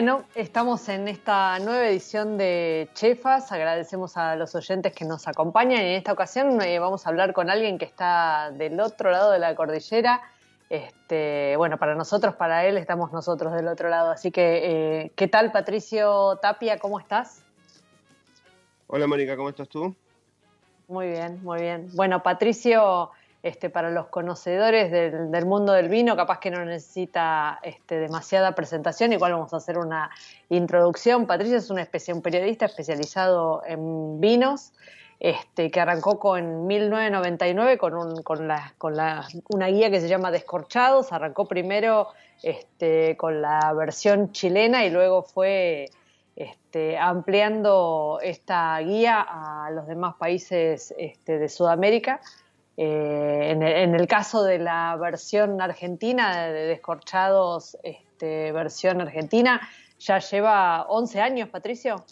Bueno, estamos en esta nueva edición de Chefas. Agradecemos a los oyentes que nos acompañan. En esta ocasión eh, vamos a hablar con alguien que está del otro lado de la cordillera. Este, bueno, para nosotros, para él, estamos nosotros del otro lado. Así que, eh, ¿qué tal, Patricio Tapia? ¿Cómo estás? Hola, Mónica, ¿cómo estás tú? Muy bien, muy bien. Bueno, Patricio este, para los conocedores del, mundo del vino, capaz que no necesita este, demasiada presentación, igual vamos a hacer una introducción. Patricia es una especie, un periodista especializado en vinos, este, que arrancó con 1999 con, una guía que se llama Descorchados, arrancó primero este, con la versión chilena y luego fue este, ampliando esta guía a los demás países de Sudamérica. Eh, en, el, caso de la versión argentina, de Descorchados, este, versión argentina, ya lleva 11 años, Patricio.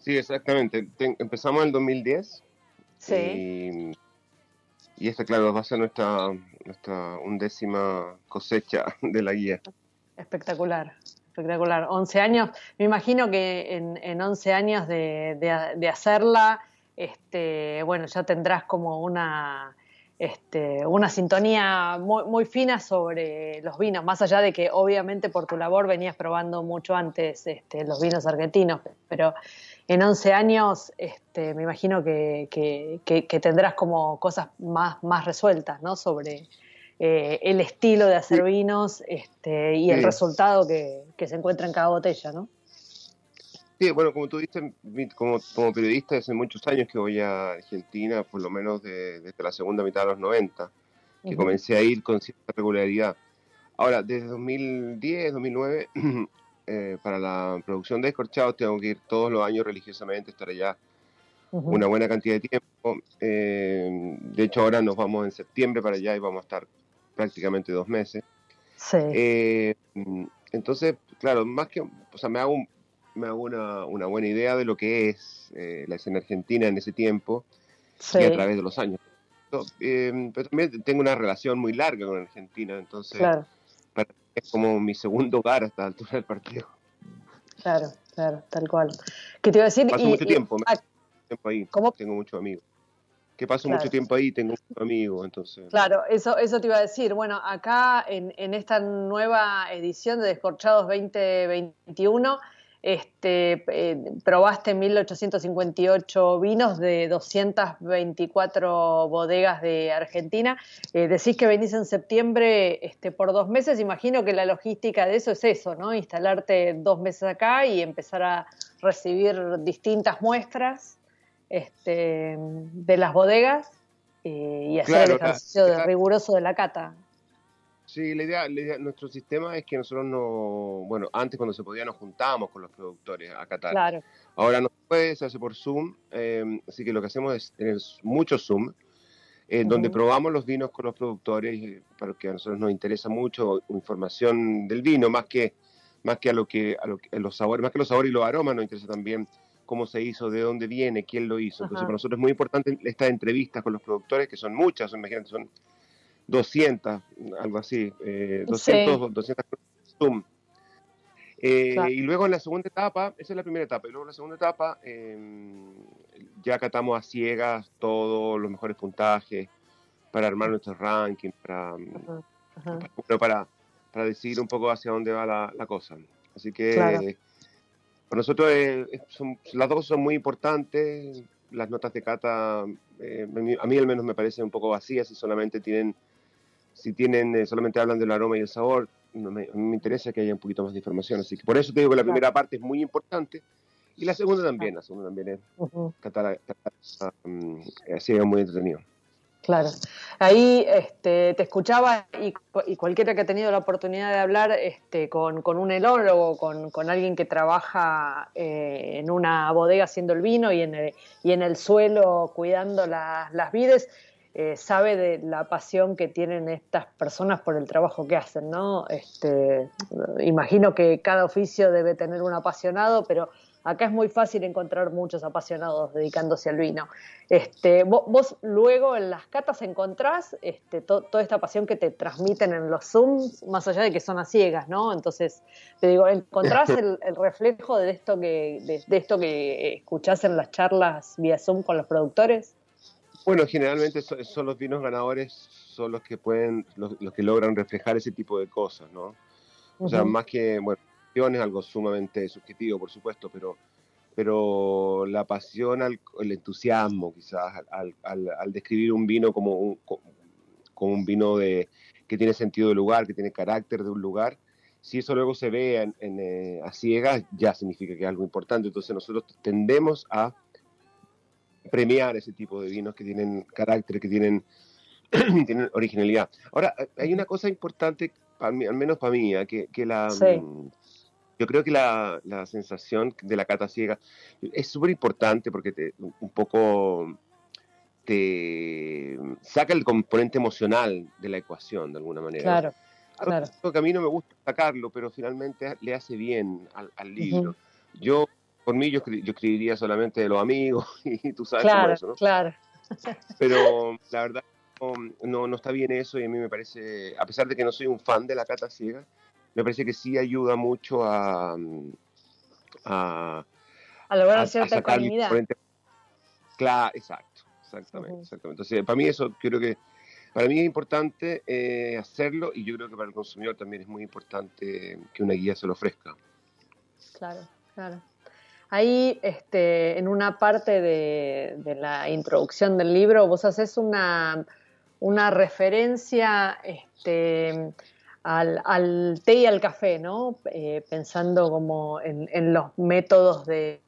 Sí, exactamente. empezamos en el 2010. Sí. Y, esta, claro, va a ser nuestra, nuestra undécima cosecha de la guía. Espectacular, espectacular. 11 años. Me imagino que en, en 11 años de, de hacerla este, bueno, ya tendrás como una, este, una sintonía muy, muy, fina sobre los vinos, más allá de que obviamente por tu labor venías probando mucho antes este, los vinos argentinos, pero en 11 años este, me imagino que, que, tendrás como cosas más, más resueltas ¿no? sobre eh, el estilo de hacer vinos y el resultado que, se encuentra en cada botella, ¿no? Sí, bueno, como tú dices, como, como periodista hace muchos años que voy a Argentina, por lo menos desde la segunda mitad de los 90, que comencé a ir con cierta regularidad. Ahora, desde 2010, 2009, eh, para la producción de Escorchados tengo que ir todos los años religiosamente, estar allá una buena cantidad de tiempo. Eh, de hecho, ahora nos vamos en septiembre para allá y vamos a estar prácticamente dos meses. Sí. Eh, entonces, claro, más que, o sea, me hago un, me hago una, una buena idea de lo que es eh, la escena argentina en ese tiempo y a través de los años. Em, pero también tengo una relación muy larga con Argentina, entonces es como mi segundo hogar hasta la altura del partido. Claro, claro, tal cual. ¿Qué te iba a decir? Paso mucho tiempo, tiempo ahí, tengo muchos amigos. Que paso mucho tiempo ahí, tengo muchos amigos, entonces. Claro, eso, eso te iba a decir. Bueno, acá en, en esta nueva edición de Descorchados 2021 este, eh, probaste 1858 vinos de 224 bodegas de Argentina. Eh, decís que venís en septiembre este, por dos meses. Imagino que la logística de eso es eso, ¿no? Instalarte dos meses acá y empezar a recibir distintas muestras este, de las bodegas eh, y hacer el ejercicio riguroso de la cata. Sí, la idea, nuestro sistema es que nosotros no, bueno, antes cuando se podía nos juntábamos con los productores a Qatar. Claro. Ahora no se puede, se hace por Zoom, em, así que lo que hacemos es tener mucho Zoom, en donde probamos los vinos con los productores, para que a nosotros nos interesa mucho información del vino, más que, más que a lo que, a, lo que, los sabores, más que los sabores y los aromas, nos interesa también cómo se hizo, de dónde viene, quién lo hizo. Entonces, para nosotros es muy importante estas entrevistas con los productores, que son muchas, imagínate, son 200, algo así, eh, 200, 200 Zoom. Eh, y luego en la segunda etapa, esa es la primera etapa, y luego en la segunda etapa em, ya catamos a ciegas todos los mejores puntajes para armar nuestro ranking, para, para, para, decidir un poco hacia dónde va la, cosa. Así que para nosotros son, las dos son muy importantes. Las notas de cata, eh, a mí al menos me parecen un poco vacías y solamente tienen, si tienen, eh, solamente hablan del aroma y el sabor no me, me, interesa que haya un poquito más de información. Así que por eso te digo que la primera parte es muy importante y la segunda también. La segunda también es uh así es muy entretenido. Claro. Ahí este, te escuchaba y, y, cualquiera que ha tenido la oportunidad de hablar este, con, con un enólogo, con, con, alguien que trabaja eh, en una bodega haciendo el vino y en el, y en el suelo cuidando la, las vides, eh, sabe de la pasión que tienen estas personas por el trabajo que hacen, ¿no? Este, imagino que cada oficio debe tener un apasionado, pero acá es muy fácil encontrar muchos apasionados dedicándose al vino. Este, vos, luego en las catas encontrás este, toda esta pasión que te transmiten en los Zooms, más allá de que son a ciegas, ¿no? Entonces, te digo, ¿encontrás el, reflejo de esto, que, de esto que escuchás en las charlas vía Zoom con los productores? Bueno, generalmente son, los vinos ganadores, son los que pueden, los, que logran reflejar ese tipo de cosas, ¿no? O sea, más que, bueno, es algo sumamente subjetivo, por supuesto, pero, pero la pasión, el entusiasmo, quizás, al, al, describir un vino como un, como un vino de, que tiene sentido de lugar, que tiene carácter de un lugar, si eso luego se ve en, eh, a ciegas, ya significa que es algo importante. Entonces nosotros tendemos a premiar ese tipo de vinos que tienen carácter, que tienen, tienen originalidad. Ahora, hay una cosa importante, al menos para mí, ¿eh? que, que la... Mm, yo creo que la, la, sensación de la cata ciega es súper importante porque te, un poco te saca el componente emocional de la ecuación, de alguna manera. Claro, claro. que a mí no me gusta sacarlo, pero finalmente le hace bien al, libro. Yo por mí yo, yo escribiría solamente de los amigos y tú sabes claro, eso, ¿no? Claro, Pero la verdad no, no está bien eso y a mí me parece, a pesar de que no soy un fan de la cata ciega, me parece que sí ayuda mucho a... A, a lograr cierta ecuanimidad. Claro, exacto, exactamente, exactamente. Entonces, para mí eso creo que para mí es importante eh, hacerlo y yo creo que para el consumidor también es muy importante que una guía se lo ofrezca. Claro, claro. Ahí, este, en una parte de, la introducción del libro, vos haces una, una referencia este, al, té y al café, ¿no? Eh, pensando como en, los métodos de,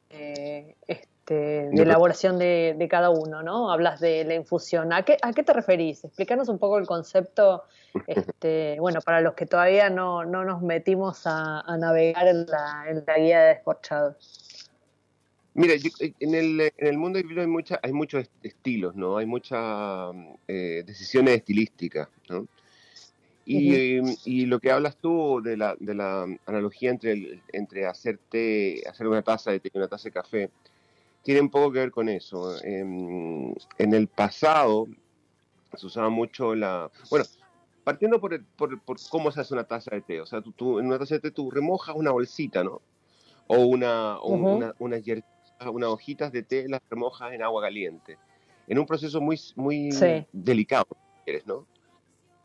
este, de elaboración de, cada uno, ¿no? Hablas de la infusión. ¿A qué, a qué te referís? Explícanos un poco el concepto, este, bueno, para los que todavía no, no nos metimos a, navegar en la, en la guía de descorchados. Mira, eh, en, el, en el mundo del vino hay, mucha, hay muchos estilos, ¿no? Hay muchas eh, decisiones estilísticas, ¿no? Y, y, lo que hablas tú de la, de la analogía entre, entre hacerte, hacer una taza de té y una taza de café, tiene un poco que ver con eso. En, en el pasado se usaba mucho la... Bueno, partiendo por, el, por, por, cómo se hace una taza de té. O sea, tú, tú, en una taza de té tú remojas una bolsita, ¿no? O una, o una, una, unas hojitas de té, las remojas en agua caliente. En un proceso muy, muy delicado, ¿no?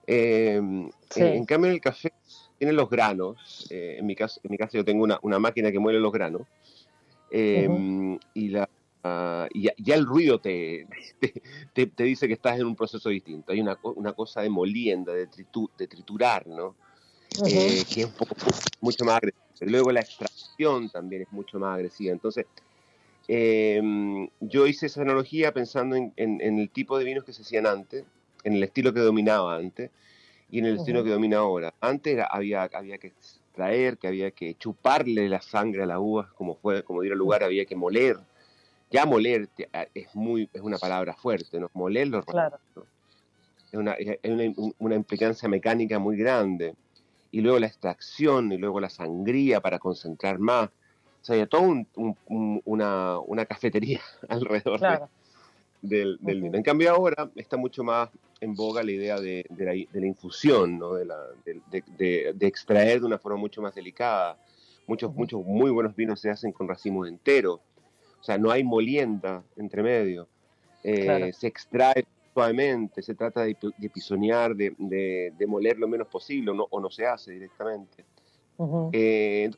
Em, en, cambio, en el café tienen los granos. Eh, en, mi caso, en mi caso, yo tengo una, una máquina que muele los granos. Em, y, la, ah, y ya, el ruido te, te, te, dice que estás en un proceso distinto. Hay una, una cosa de molienda, de, de triturar, ¿no? Eh, que es un poco, mucho más agresiva. Luego la extracción también es mucho más agresiva. Entonces, Em, yo hice esa analogía pensando en, el tipo de vinos que se hacían antes, en el estilo que dominaba antes y en el estilo que domina ahora. Antes había, había que extraer, que había que chuparle la sangre a la uva, como fue, como diera lugar, había que moler. Ya moler es muy es una palabra fuerte, ¿no? Molerlo claro. es, una, es una, una implicancia mecánica muy grande. Y luego la extracción, y luego la sangría para concentrar más sea, toda un, una, una, cafetería alrededor del, vino. En cambio ahora está mucho más en boga la idea de, de, la, de la, infusión, ¿no? de, la, de, extraer de una forma mucho más delicada, Muchos, muchos muy buenos vinos se hacen con racimos enteros. O sea, no hay molienda entre medio. Eh, se extrae suavemente, se trata de, de pisonear, de, de, moler lo menos posible, o no, o no se hace directamente. Eh,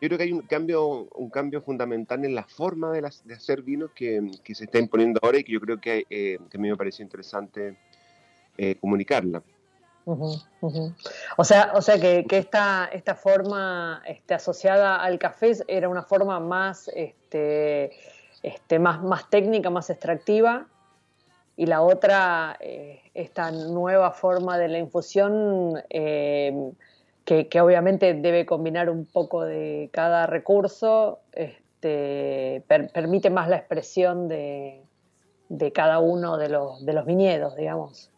yo creo que hay un cambio, un cambio fundamental en la forma de, hacer vinos que, se está imponiendo ahora y que yo creo que, eh, a mí me parece interesante comunicarla. O sea, o sea que, que, esta, esta forma este, asociada al café era una forma más, este, este, más, más técnica, más extractiva, y la otra, eh, esta nueva forma de la infusión, eh, que, que, obviamente debe combinar un poco de cada recurso, este, permite más la expresión de, de cada uno de los, de los viñedos, digamos.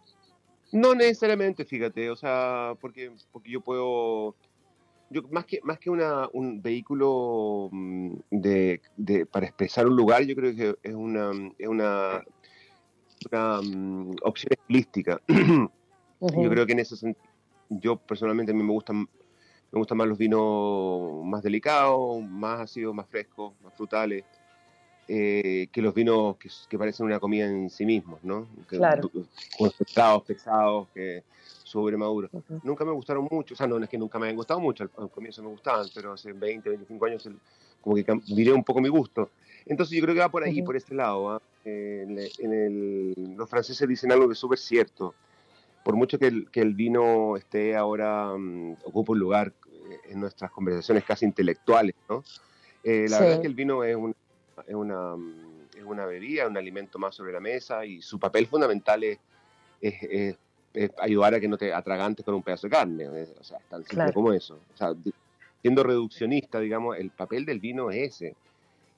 No necesariamente, fíjate, o sea, porque, porque yo puedo, yo más que, más que una, un vehículo mm, de, de, para expresar un lugar, yo creo que es una, es una, una um, opción estilística. Yo creo que en ese sentido, yo personalmente a mí me gustan, me gustan más los vinos más delicados, más ácidos, más frescos, más frutales. Eh, que los vinos que, parecen una comida en sí mismos, ¿no? claro. Concentrados, pesados, que sobre maduros. Nunca me gustaron mucho, o sea, no, es que nunca me hayan gustado mucho, al, comienzo me gustaban, pero hace 20, 25 años como que viré un poco mi gusto. Entonces yo creo que va por ahí, por este lado. ¿ah? En, el, los franceses dicen algo que es súper cierto. Por mucho que el, que el vino esté ahora, um, ocupa un lugar eh, en nuestras conversaciones casi intelectuales, ¿no? Eh, la verdad es que el vino es, un, es, una, es una bebida, un alimento más sobre la mesa y su papel fundamental es, es, ayudar a que no te atragantes con un pedazo de carne. O sea, tan simple como eso. O sea, siendo reduccionista, digamos, el papel del vino es ese.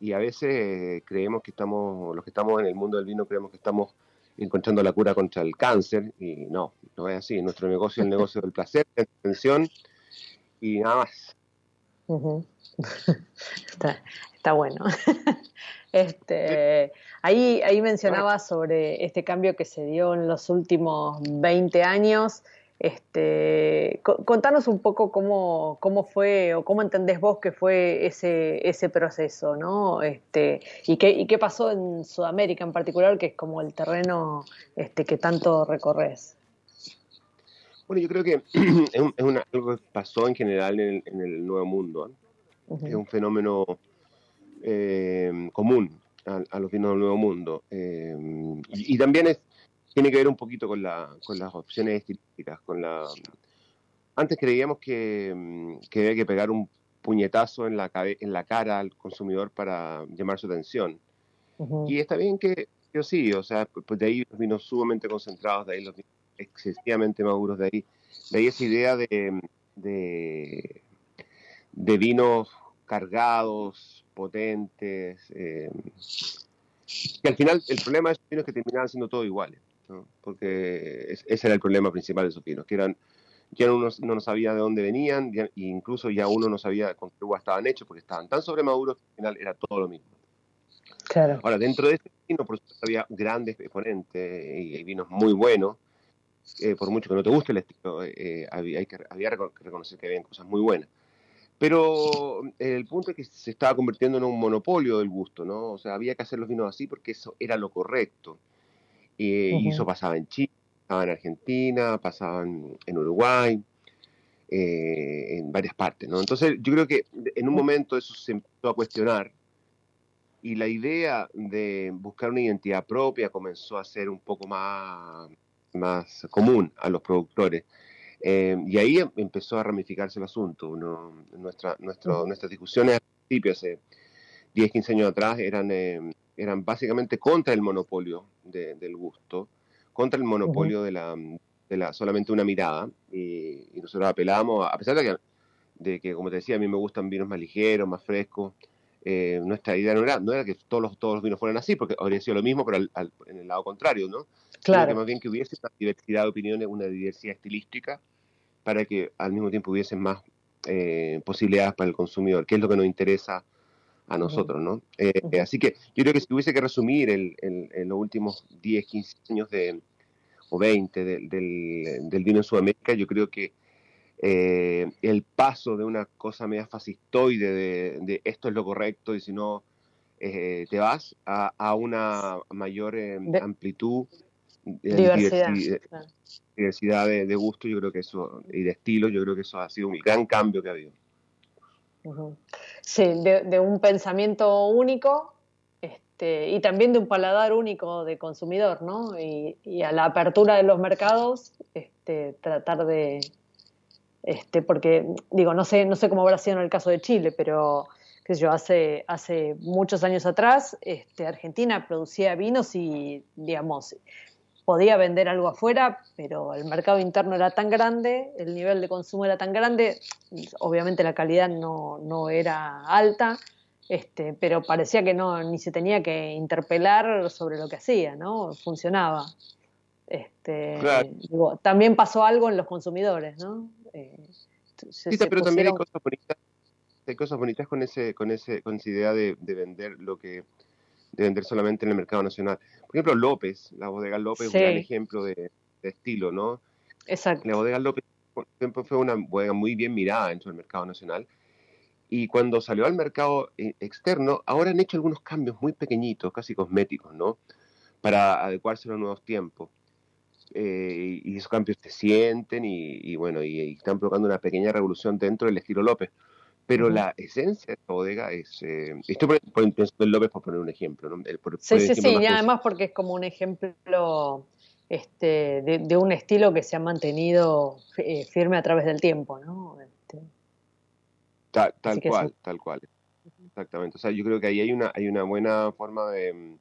Y a veces creemos que estamos, los que estamos en el mundo del vino, creemos que estamos encontrando la cura contra el cáncer y no, no es así. Nuestro negocio es el negocio del placer, la atención y nada más. está, está, bueno. este, ahí, ahí mencionaba sobre este cambio que se dio en los últimos 20 años. Este, contanos un poco cómo, cómo fue o cómo entendés vos que fue ese, ese proceso, ¿no? Este, y, qué, y qué pasó en Sudamérica en particular, que es como el terreno este, que tanto recorres. Bueno, yo creo que es, una, algo que pasó en general en el, Nuevo Mundo. Es un fenómeno eh, común a, los vinos del Nuevo Mundo. Eh, y, también es, tiene que ver un poquito con, la, con las opciones estilísticas, con la... Antes creíamos que, que había que pegar un puñetazo en la, en la cara al consumidor para llamar su atención. Y está bien que, yo sí, o sea, pues de ahí los vinos sumamente concentrados, de ahí los vinos excesivamente maduros, de ahí, de ahí esa idea de, de, de vinos cargados, potentes, eh, que al final el problema de esos vinos que terminaban siendo todos iguales, porque ese era el problema principal de esos vinos, que eran ya uno no sabía de dónde venían, e incluso ya uno no sabía con qué uva estaban hechos, porque estaban tan sobremaduros que al final era todo lo mismo. Claro. Ahora, dentro de este vino, por supuesto, había grandes exponentes y, vinos muy buenos. Eh, por mucho que no te guste el estilo, eh, había, hay que, había que reconocer que había cosas muy buenas. Pero el punto es que se estaba convirtiendo en un monopolio del gusto, ¿no? O sea, había que hacer los vinos así porque eso era lo correcto. Y, eso pasaba en Chile, pasaba en Argentina, pasaba en, Uruguay, eh, en varias partes, ¿no? Entonces yo creo que en un momento eso se empezó a cuestionar y la idea de buscar una identidad propia comenzó a ser un poco más, más común a los productores. Eh, y ahí em, empezó a ramificarse el asunto. Uno, nuestra, nuestro, nuestras discusiones al principio, hace 10, 15 años atrás, eran, em, eran básicamente contra el monopolio del gusto, contra el monopolio de, la, de la solamente una mirada. Y, nosotros apelábamos, a pesar de que, de que, como te decía, a mí me gustan vinos más ligeros, más frescos. Eh, nuestra idea no era, no era que todos los, todos los vinos fueran así, porque habría sido lo mismo, pero en el lado contrario, ¿no? Claro. que más bien que hubiese una diversidad de opiniones, una diversidad estilística, para que al mismo tiempo hubiesen más eh, posibilidades para el consumidor, que es lo que nos interesa a nosotros, ¿no? Eh, así que yo creo que si hubiese que resumir el, los últimos 10, 15 años de, o 20 del, del, vino en Sudamérica, yo creo que eh, el paso de una cosa media fascistoide de, esto es lo correcto y si no eh, te vas a, una mayor eh, amplitud diversidad, diversidad, de, gusto yo creo que eso y de estilo yo creo que eso ha sido un gran cambio que ha habido sí de, un pensamiento único este, y también de un paladar único de consumidor no y, y a la apertura de los mercados este, tratar de este, porque digo, no sé, no sé cómo habrá sido en el caso de Chile, pero qué sé yo, hace, hace muchos años atrás, este, Argentina producía vinos y, digamos, podía vender algo afuera, pero el mercado interno era tan grande, el nivel de consumo era tan grande, obviamente la calidad no, no era alta, este, pero parecía que no, ni se tenía que interpelar sobre lo que hacía, ¿no? Funcionaba. Este, digo, también pasó algo en los consumidores, ¿no? Eh, sí, pero también hay cosas bonitas, hay cosas bonitas con ese, con ese, con esa idea de, vender lo que, de vender solamente en el mercado nacional. Por ejemplo, López, la bodega López es un gran ejemplo de, estilo, ¿no? Exacto. La bodega López fue una bodega muy bien mirada dentro del mercado nacional. Y cuando salió al mercado eh, externo, ahora han hecho algunos cambios muy pequeñitos, casi cosméticos, ¿no? Para adecuarse a los nuevos tiempos. Eh, y esos cambios se sienten y, bueno, y, están provocando una pequeña revolución dentro del estilo López. Pero la esencia de esta bodega es. Eh, esto por, por, López, por poner un ejemplo. ¿no? sí, sí, sí, y además porque es como un ejemplo este, de, un estilo que se ha mantenido eh, firme a través del tiempo, ¿no? Este, tal, cual, tal cual. Exactamente. O sea, yo creo que ahí hay una, hay una buena forma de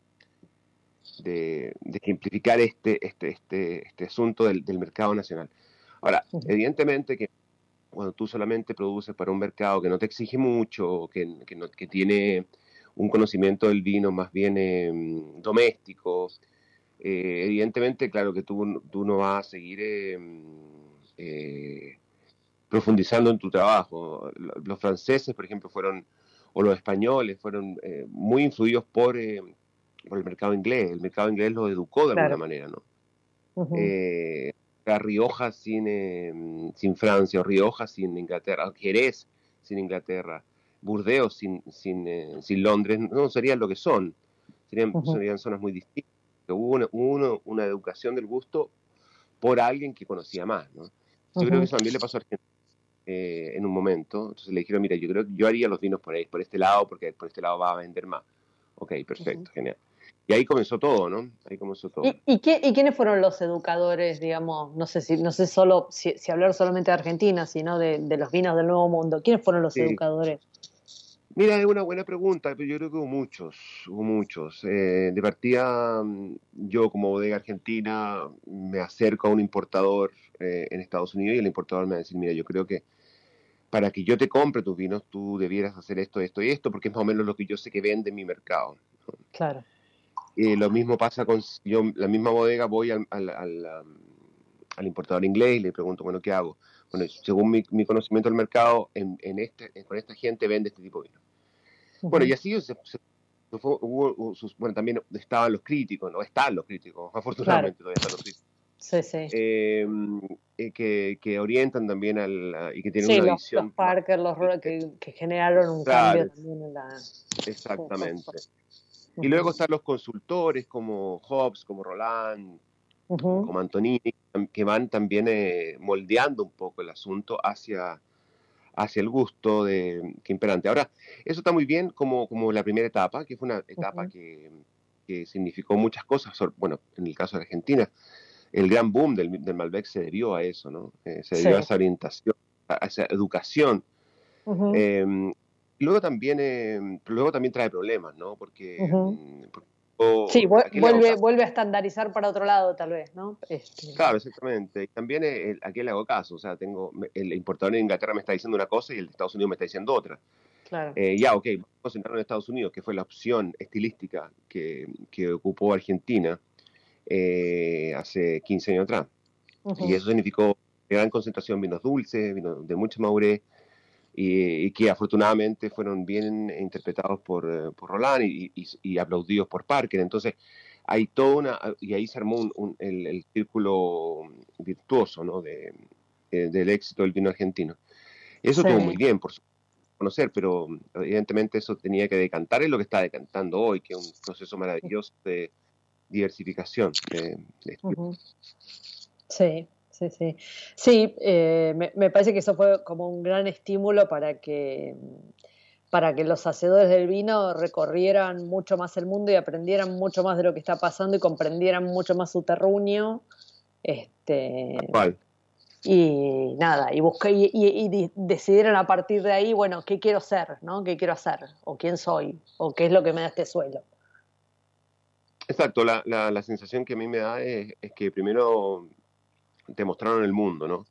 de, simplificar este, este, este, este asunto del, mercado nacional. Ahora, evidentemente que cuando tú solamente produces para un mercado que no te exige mucho, que, que, no, que tiene un conocimiento del vino más bien em, doméstico, eh, evidentemente, claro que tú, tú, no vas a seguir em, eh, profundizando en tu trabajo. Los franceses, por ejemplo, fueron, o los españoles, fueron eh, muy influidos por por el mercado inglés. El mercado inglés lo educó de alguna manera, ¿no? Eh, Rioja sin, em, sin Francia, o Rioja sin Inglaterra, Jerez sin Inglaterra, Burdeos sin, sin, eh, sin Londres, no serían lo que son, serían, serían zonas muy distintas. Hubo una, una, educación del gusto por alguien que conocía más, ¿no? Yo creo que eso también le pasó a Argentina eh, en un momento. Entonces le dijeron, mira, yo creo que yo haría los vinos por ahí, por este lado, porque por este lado va a vender más. Ok, perfecto, genial. Y ahí comenzó todo, ¿no? Ahí comenzó todo. ¿Y, y, quiénes fueron los educadores, digamos, no sé si, no sé solo, si, hablar solamente de Argentina, sino de, los vinos del Nuevo Mundo? ¿Quiénes fueron los educadores? Mira, es una buena pregunta, pero yo creo que hubo muchos, hubo muchos. Eh, de partida, yo como bodega argentina me acerco a un importador eh, en Estados Unidos y el importador me va a decir, mira, yo creo que para que yo te compre tus vinos, tú debieras hacer esto, esto y esto, porque es más o menos lo que yo sé que vende en mi mercado. Claro. Eh, lo mismo pasa con yo, la misma bodega, voy al, al, al, importador inglés y le pregunto, bueno, ¿qué hago? Bueno, según mi, mi conocimiento del mercado, en, en este, con esta gente vende este tipo de vino. Bueno, y así se, hubo, sus, bueno, también estaban los críticos, no están los críticos, afortunadamente todavía están los críticos. Sí, sí. Eh, que, que, orientan también al, y que tienen una los, visión. Los Parker, los que, que generaron un cambio también en la. Exactamente. Y luego están los consultores como Hobbes, como Roland, como Antonini, que van también eh, moldeando un poco el asunto hacia, hacia el gusto de, que imperante. Ahora, eso está muy bien como, como la primera etapa, que fue una etapa que, que, significó muchas cosas. Bueno, en el caso de Argentina, el gran boom del, del Malbec se debió a eso, ¿no? Eh, se debió a esa orientación, a esa educación luego también, eh, luego también trae problemas, ¿no? Porque... Mm, sí, vuelve, vuelve a estandarizar para otro lado, tal vez, ¿no? Este... Claro, exactamente. Y también eh, aquí le hago caso, o sea, tengo el importador en Inglaterra me está diciendo una cosa y el de Estados Unidos me está diciendo otra. Claro. Eh, ya, ok, vamos a centrarnos en Estados Unidos, que fue la opción estilística que, que ocupó Argentina hace 15 años atrás. Y eso significó gran concentración de vinos dulces, vinos de mucha madurez, y, que afortunadamente fueron bien interpretados por, eh, por Roland y, aplaudidos por Parker. Entonces, hay toda una, y ahí se armó un, el, círculo virtuoso, ¿no? De, del éxito del vino argentino. Eso estuvo muy bien, por conocer, pero evidentemente eso tenía que decantar en lo que está decantando hoy, que es un proceso maravilloso de diversificación. Sí, sí, sí. Sí, eh, me, me, parece que eso fue como un gran estímulo para que para que los hacedores del vino recorrieran mucho más el mundo y aprendieran mucho más de lo que está pasando y comprendieran mucho más su terruño. Este, Y nada, y, busqué, y, decidieron a partir de ahí, bueno, ¿qué quiero ser? ¿no? ¿Qué quiero hacer? ¿O quién soy? ¿O qué es lo que me da este suelo? Exacto, la, la, sensación que a mí me da es, que primero te mostraron el mundo, ¿no?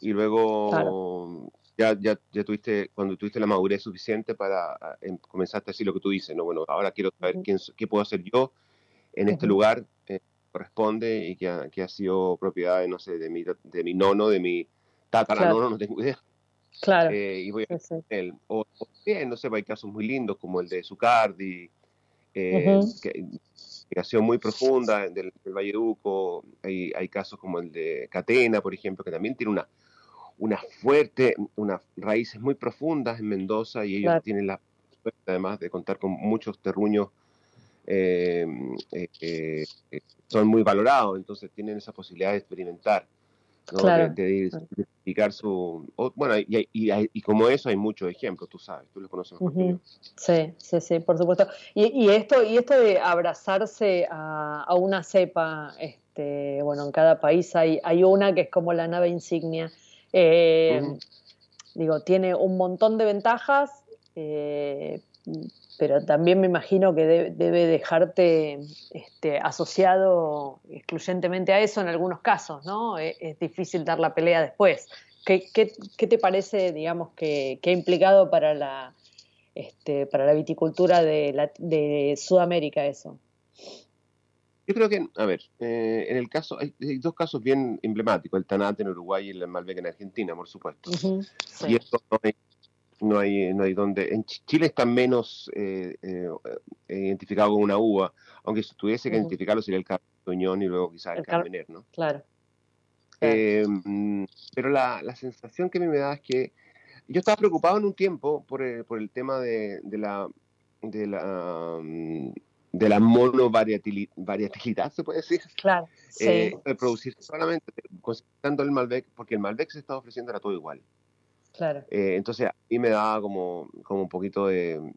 Y luego ya, ya, ya tuviste, cuando tuviste la madurez suficiente para em, comenzaste a decir lo que tú dices, ¿no? Bueno, ahora quiero saber quién, qué puedo hacer yo en este lugar que corresponde y que ha, que ha sido propiedad, de, no sé, de mi, de mi nono, de mi tataranono, no tengo idea. Claro. Eh, y voy a sí, él. O, bien, no sé, hay casos muy lindos como el de Zucardi, eh, que, muy profunda del, del Valle Duco. Hay, hay casos como el de Catena, por ejemplo, que también tiene una una fuerte, unas raíces muy profundas en Mendoza y ellos tienen la suerte además de contar con muchos terruños eh, eh, eh, son muy valorados, entonces tienen esa posibilidad de experimentar, de, de, su... bueno, y, y, como eso hay muchos ejemplos, tú sabes, tú los conoces Sí, sí, sí, por supuesto. Y, esto, y esto de abrazarse a, a, una cepa, este, bueno, en cada país hay, hay una que es como la nave insignia, eh, digo, tiene un montón de ventajas, eh, pero también me imagino que debe dejarte este, asociado excluyentemente a eso en algunos casos, ¿no? E, es, difícil dar la pelea después. ¿Qué, te parece, digamos, que, ha implicado para la, este, para la viticultura de, de Sudamérica eso? Yo creo que, a ver, eh, en el caso, hay, dos casos bien emblemáticos, el Tanate en Uruguay y el Malbec en Argentina, por supuesto. Y esto no hay, no hay, no hay donde. En Chile está menos eh, eh, identificado con una uva, aunque si tuviese que identificarlo sería el Cartoñón y luego quizás el, el ¿no? Claro. pero la, la, sensación que a mí me da es que yo estaba preocupado en un tiempo por el, por el tema de, de la de la mm, de la monovariatilidad, se puede decir. Claro. Eh, de producir solamente concentrando el Malbec, porque el Malbec se estaba ofreciendo era todo igual. Claro. Eh, entonces a mí me daba como, como un poquito de,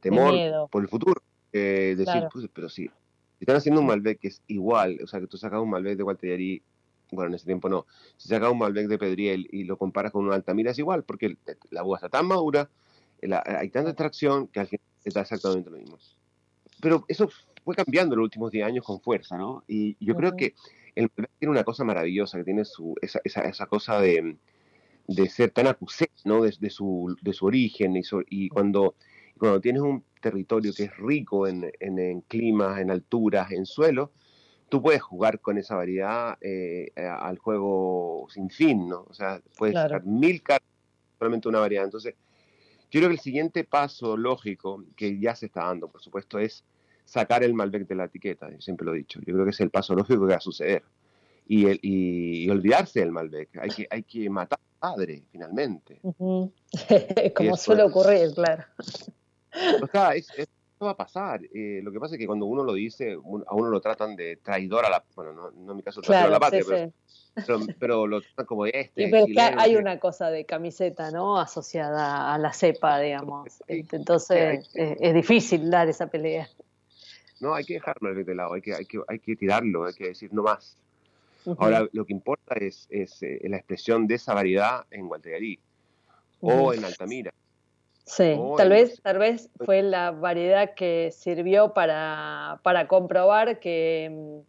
temor por el futuro. Eh, decir, pues, pero sí, si están haciendo un Malbec que es igual, o sea, que tú sacas un Malbec de Gualtellarí, bueno, en ese tiempo no, si sacas un Malbec de Pedriel y lo comparas con un Altamira es igual, porque la uva está tan madura, hay tanta extracción que al final está exactamente lo mismo pero eso fue cambiando en los últimos 10 años con fuerza, ¿no? Y yo creo que el tiene una cosa maravillosa, que tiene su, esa, esa, esa cosa de, de, ser tan acusé, ¿no? De, su, de su origen y, y cuando, cuando tienes un territorio que es rico en, en, en climas, en alturas, en suelo, tú puedes jugar con esa variedad eh, al juego sin fin, ¿no? O sea, puedes sacar mil cartas solamente una variedad. Entonces, yo creo que el siguiente paso lógico que ya se está dando, por supuesto, es sacar el Malbec de la etiqueta, siempre lo he dicho. Yo creo que es el paso lógico que va a suceder. Y, el, y, olvidarse del Malbec. Hay que, hay que matar al padre, finalmente. Como suele ocurrir, claro. O sea, esto va a pasar. Eh, lo que pasa es que cuando uno lo dice, a uno lo tratan de traidor a la... Bueno, no, no en mi caso traidor a la patria, pero pero, lo tratan como este. pero hay una cosa de camiseta, ¿no? Asociada a la cepa, digamos. Entonces es, difícil dar esa pelea. No, hay que dejarlo de lado, hay que, hay que, hay que tirarlo, hay que decir no más. Ahora, lo que importa es, es eh, la expresión de esa variedad en Gualtegarí o en Altamira. Sí, tal vez, tal vez fue la variedad que sirvió para, para comprobar que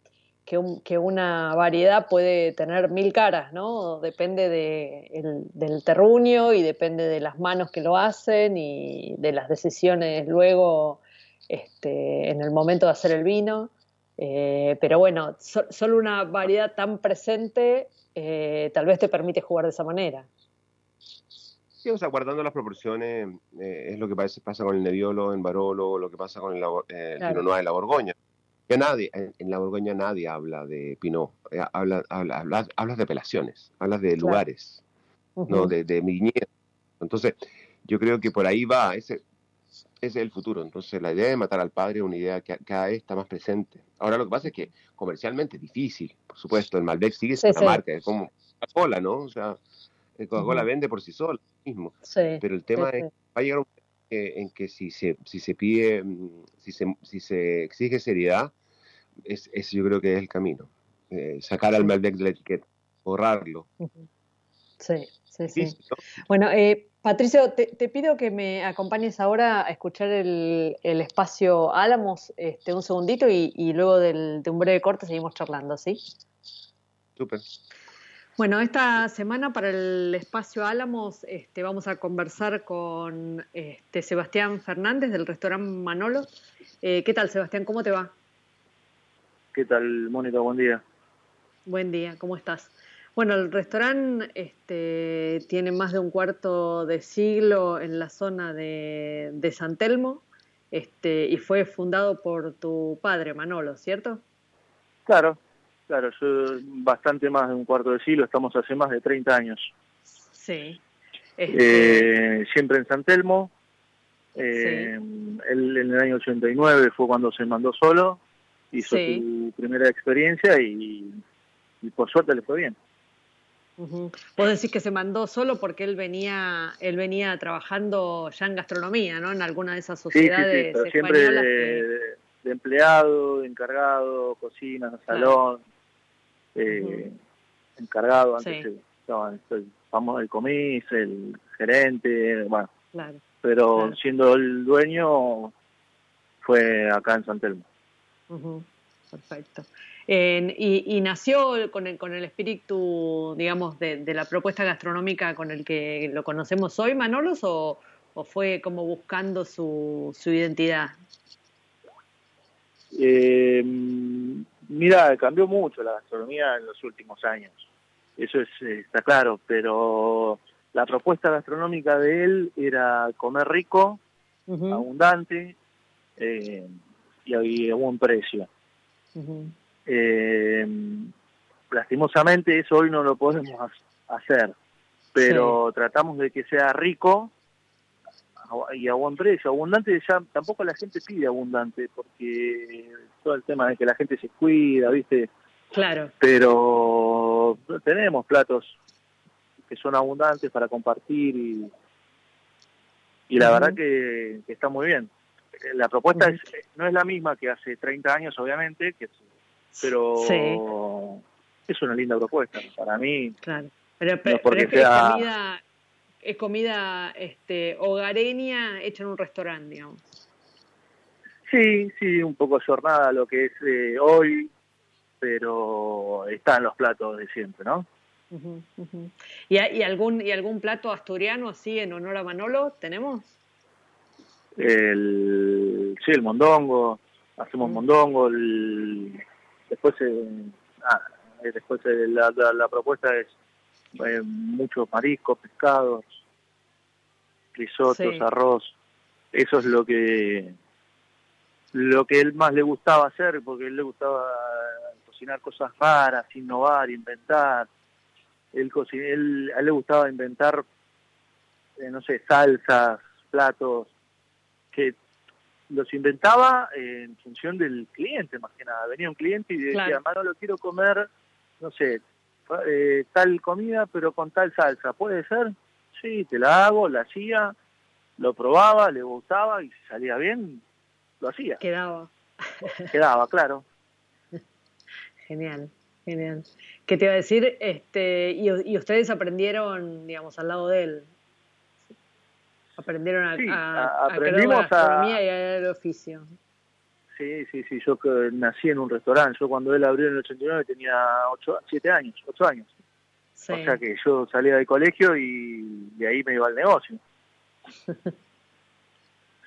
que, una variedad puede tener mil caras, ¿no? Depende de del terruño y depende de las manos que lo hacen y de las decisiones luego este, en el momento de hacer el vino. Eh, pero bueno, solo una variedad tan presente eh, tal vez te permite jugar de esa manera. Sí, o sea, guardando las proporciones, eh, es lo que pasa con el Nebbiolo en Barolo, lo que pasa con el, el de la Borgoña. Ya nadie, en, la Borgoña nadie habla de Pinot, habla, habla, hablas de apelaciones, hablas de lugares, no de, de Entonces, yo creo que por ahí va, ese, ese es el futuro. Entonces, la idea de matar al padre es una idea que cada vez está más presente. Ahora, lo que pasa es que comercialmente es difícil, por supuesto. El Malbec sigue siendo una marca, es como Coca-Cola, ¿no? O sea, Coca-Cola vende por sí sola mismo. Pero el tema es va a llegar un en que si se, si se pide, mm, si se, si se exige seriedad, es, es yo creo que es el camino. Eh, sacar al Malbec de la etiqueta, borrarlo. Sí, sí, sí. Bueno, eh, Patricio, te, pido que me acompañes ahora a escuchar el, el espacio Álamos este, un segundito y, luego del, de un breve corte seguimos charlando, ¿sí? Súper. Bueno, esta semana para el espacio Álamos este, vamos a conversar con este, Sebastián Fernández del restaurante Manolo. Eh, ¿Qué tal, Sebastián? ¿Cómo te va? ¿Qué tal, Mónica? Buen día. Buen día, ¿cómo estás? Bueno, el restaurante este, tiene más de un cuarto de siglo en la zona de, de San Telmo este, y fue fundado por tu padre, Manolo, ¿cierto? Claro, Claro, yo bastante más de un cuarto de siglo, estamos hace más de 30 años. Sí. Eh, siempre en San Telmo. Eh, él en el año 89 fue cuando se mandó solo, hizo su primera experiencia y, por suerte le fue bien. Uh Vos decís que se mandó solo porque él venía, él venía trabajando ya en gastronomía, ¿no? En alguna de esas sociedades sí, sí, siempre de, empleado, de encargado, cocina, salón eh, encargado, antes estaban el famoso el comis, el gerente, bueno, pero siendo el dueño fue acá en San Telmo. Perfecto. Y, nació con el, con el espíritu, digamos, de, la propuesta gastronómica con el que lo conocemos hoy, Manolos, o, o fue como buscando su, su identidad? Eh, Mira, cambió mucho la gastronomía en los últimos años, eso es, eh, está claro, pero la propuesta gastronómica de él era comer rico, abundante eh, y a buen precio. Eh, lastimosamente eso hoy no lo podemos hacer, pero tratamos de que sea rico y a buen precio. Abundante ya tampoco la gente pide abundante porque todo el tema de que la gente se cuida, ¿viste? Claro. Pero tenemos platos que son abundantes para compartir y, y la verdad que, está muy bien. La propuesta es, no es la misma que hace 30 años, obviamente, que, pero es una linda propuesta para mí. Claro. Pero, es que comida, es comida este, hogareña hecha en un restaurante, digamos. Sí, sí, un poco jornada lo que es eh, hoy, pero están los platos de siempre, ¿no? ¿Y, algún, ¿Y algún plato asturiano así en honor a Manolo tenemos? El, sí, el mondongo, hacemos mondongo, el, después, eh, ah, eh, después la, la, propuesta es muchos mariscos, pescados, risotos, arroz, eso es lo que lo que él más le gustaba hacer, porque él le gustaba cocinar cosas raras, innovar, inventar. Él, él a él le gustaba inventar, eh, no sé, salsas, platos, que los inventaba en función del cliente, más que nada. Venía un cliente y decía, claro. lo quiero comer, no sé, eh, tal comida, pero con tal salsa. ¿Puede ser? Sí, te la hago, la hacía, lo probaba, le gustaba y si salía bien, lo hacía. Quedaba. Quedaba, claro. Genial, genial. ¿Qué te iba a decir? Este, y, ustedes aprendieron, digamos, al lado de él. Aprendieron a, sí, a, aprendimos a, y al oficio. Sí, sí, sí. Yo que nací en un restaurante. Yo cuando él abrió en el 89 tenía 8, 7 años, 8 años. O sea que yo salía del colegio y de ahí me iba al negocio.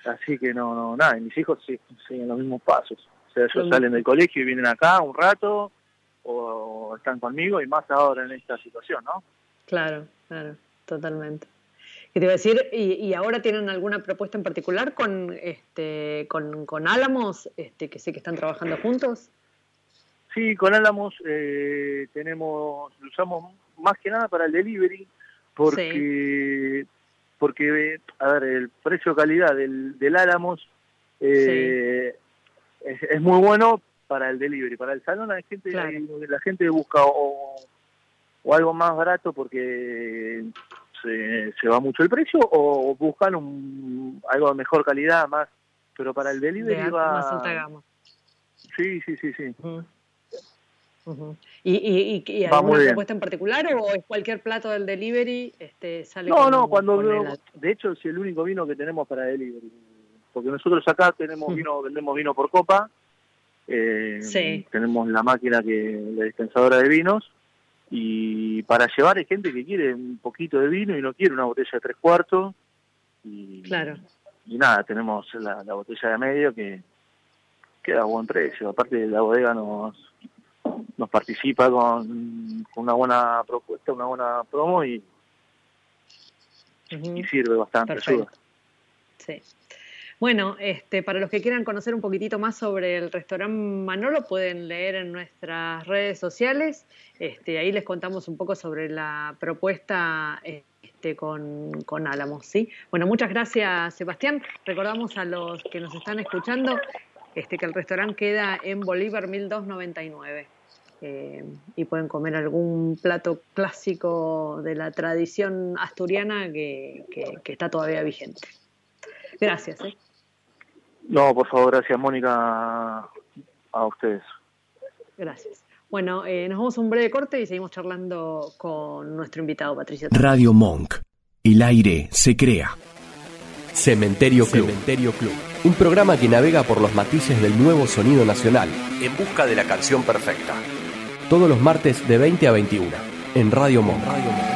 Así que no, no, nada, mis hijos siguen los mismos pasos. O sea, ellos salen del colegio y vienen acá un rato o están conmigo y más ahora en esta situación, ¿no? Claro, claro, totalmente. Y te iba a decir, ¿y, ahora tienen alguna propuesta en particular con, este, con, Álamos, este, que sé que están trabajando juntos? Sí, con Álamos eh, tenemos, lo usamos más que nada para el delivery, porque, porque a ver, el precio-calidad del, del Álamos eh, es, muy bueno para el delivery, para el salón la gente, la gente busca o, o algo más barato porque se, va mucho el precio o buscan un, algo de mejor calidad más pero para el delivery va más alta gama. Sí sí sí sí. ¿Y, y, y, alguna propuesta en particular o es cualquier plato del delivery este sale no no cuando de hecho es el único vino que tenemos para delivery porque nosotros acá tenemos vino vendemos vino por copa eh, sí. tenemos la máquina que la dispensadora de vinos y para llevar hay gente que quiere un poquito de vino y no quiere una botella de tres cuartos y, claro. y nada, tenemos la, botella de medio que queda a buen precio, aparte la bodega nos nos participa con, una buena propuesta, una buena promo y, y sirve bastante, ayuda. Sí. Bueno, este, para los que quieran conocer un poquitito más sobre el restaurante Manolo, pueden leer en nuestras redes sociales. Este, ahí les contamos un poco sobre la propuesta este, con, con Álamos. ¿sí? Bueno, muchas gracias, Sebastián. Recordamos a los que nos están escuchando este, que el restaurante queda en Bolívar 1299. Eh, y pueden comer algún plato clásico de la tradición asturiana que, está todavía vigente. Gracias. ¿eh? No, por favor, gracias Mónica a ustedes. Gracias. Bueno, eh, nos vamos a un breve corte y seguimos charlando con nuestro invitado Patricio. Radio Monk. El aire se crea. Cementerio Club. Cementerio Club. Un programa que navega por los matices del nuevo sonido nacional en busca de la canción perfecta. Todos los martes de 20 a 21 en Radio Monk. Radio Monk.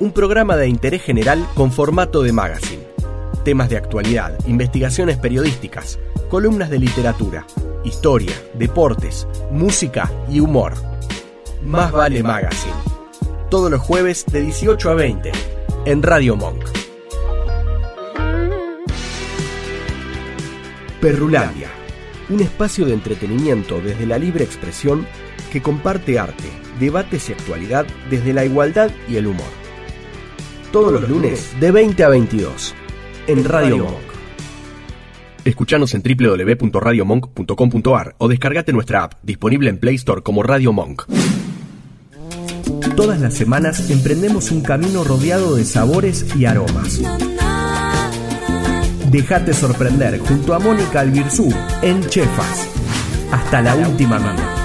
un programa de interés general con formato de magazine. Temas de actualidad, investigaciones periodísticas, columnas de literatura, historia, deportes, música y humor. Más vale Magazine. Todos los jueves de 18 a 20 en Radio Monk. Perrulandia, un espacio de entretenimiento desde la libre expresión que comparte arte, debates y actualidad desde la igualdad y el humor todos los lunes de 20 a 22 en Radio Monk. Escuchanos en www.radiomonk.com.ar o descargate nuestra app, disponible en Play Store como Radio Monk. Todas las semanas emprendemos un camino rodeado de sabores y aromas. Déjate sorprender junto a Mónica Albirzú en Chefas. Hasta la última mano.